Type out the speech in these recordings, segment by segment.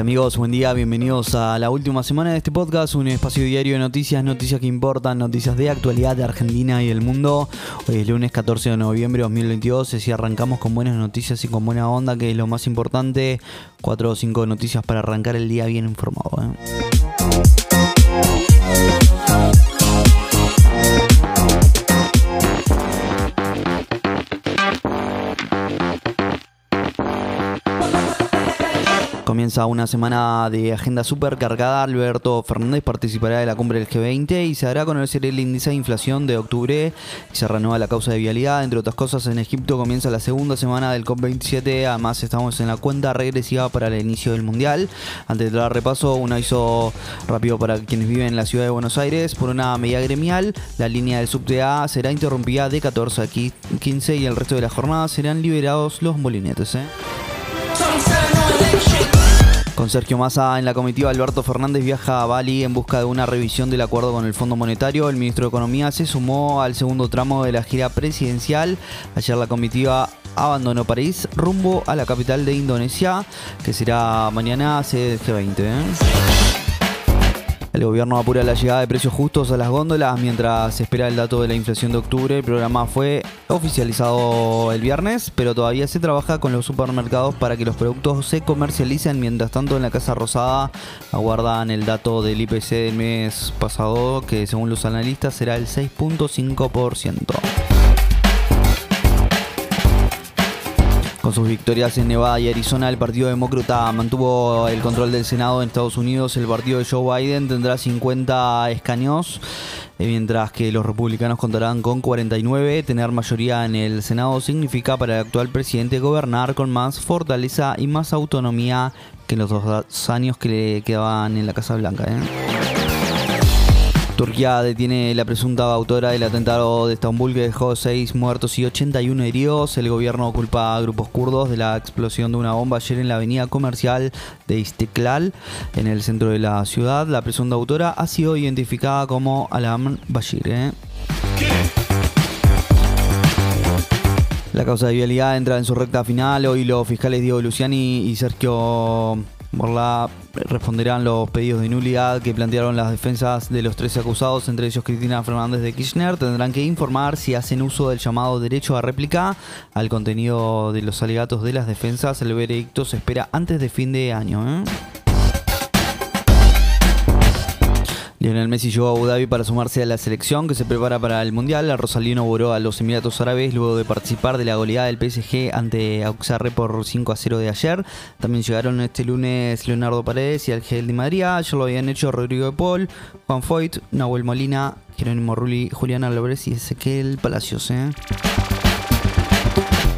amigos? Buen día, bienvenidos a la última semana de este podcast, un espacio diario de noticias, noticias que importan, noticias de actualidad de Argentina y el mundo. Hoy es lunes 14 de noviembre de 2022, así arrancamos con buenas noticias y con buena onda, que es lo más importante. Cuatro o cinco noticias para arrancar el día bien informado. ¿eh? Comienza una semana de agenda súper cargada. Alberto Fernández participará de la cumbre del G20 y se hará conocer el índice de inflación de octubre. Se renueva la causa de vialidad. Entre otras cosas, en Egipto comienza la segunda semana del COP27. Además, estamos en la cuenta regresiva para el inicio del Mundial. Antes de dar repaso, un aviso rápido para quienes viven en la ciudad de Buenos Aires. Por una medida gremial, la línea del subte A será interrumpida de 14 a 15 y el resto de la jornada serán liberados los molinetes. ¿eh? Con Sergio Massa en la comitiva, Alberto Fernández viaja a Bali en busca de una revisión del acuerdo con el Fondo Monetario. El ministro de Economía se sumó al segundo tramo de la gira presidencial. Ayer la comitiva abandonó París rumbo a la capital de Indonesia, que será mañana sede del G20. ¿eh? El gobierno apura la llegada de precios justos a las góndolas mientras se espera el dato de la inflación de octubre. El programa fue oficializado el viernes, pero todavía se trabaja con los supermercados para que los productos se comercialicen. Mientras tanto, en la Casa Rosada aguardan el dato del IPC del mes pasado, que según los analistas será el 6.5%. Con sus victorias en Nevada y Arizona, el Partido Demócrata mantuvo el control del Senado en Estados Unidos. El partido de Joe Biden tendrá 50 escaños, eh, mientras que los republicanos contarán con 49. Tener mayoría en el Senado significa para el actual presidente gobernar con más fortaleza y más autonomía que los dos años que le quedaban en la Casa Blanca. ¿eh? Turquía detiene la presunta autora del atentado de Estambul que dejó 6 muertos y 81 heridos. El gobierno culpa a grupos kurdos de la explosión de una bomba ayer en la avenida comercial de Istiklal, en el centro de la ciudad. La presunta autora ha sido identificada como Alam Bashir. ¿eh? La causa de vialidad entra en su recta final. Hoy los fiscales Diego Luciani y Sergio Morla responderán los pedidos de nulidad que plantearon las defensas de los 13 acusados, entre ellos Cristina Fernández de Kirchner. Tendrán que informar si hacen uso del llamado derecho a réplica al contenido de los alegatos de las defensas. El veredicto se espera antes de fin de año. ¿eh? Lionel Messi llegó a Abu Dhabi para sumarse a la selección que se prepara para el Mundial. El Rosalino voló a los Emiratos Árabes luego de participar de la goleada del PSG ante Auxerre por 5 a 0 de ayer. También llegaron este lunes Leonardo Paredes y Algel Di María. Ya lo habían hecho Rodrigo de Paul, Juan Foyt, Nahuel Molina, Jerónimo Rulli, Julián Álvarez y Ezequiel Palacios. ¿eh?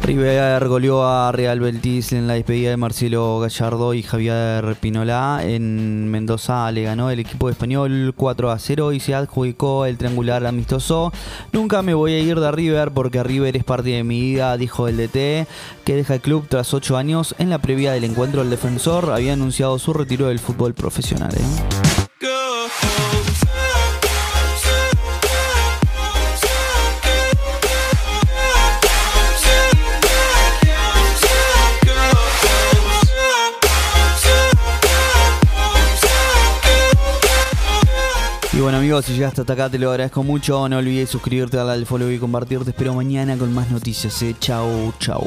River goleó a Real Betis en la despedida de Marcelo Gallardo y Javier Pinola. En Mendoza le ganó el equipo español 4 a 0 y se adjudicó el triangular amistoso. Nunca me voy a ir de River porque River es parte de mi vida, dijo el DT, que deja el club tras 8 años. En la previa del encuentro, el defensor había anunciado su retiro del fútbol profesional. ¿eh? Bueno amigos, si llegaste hasta acá te lo agradezco mucho. No olvides suscribirte, darle al follow y compartir. Te espero mañana con más noticias. Eh. Chau, chau.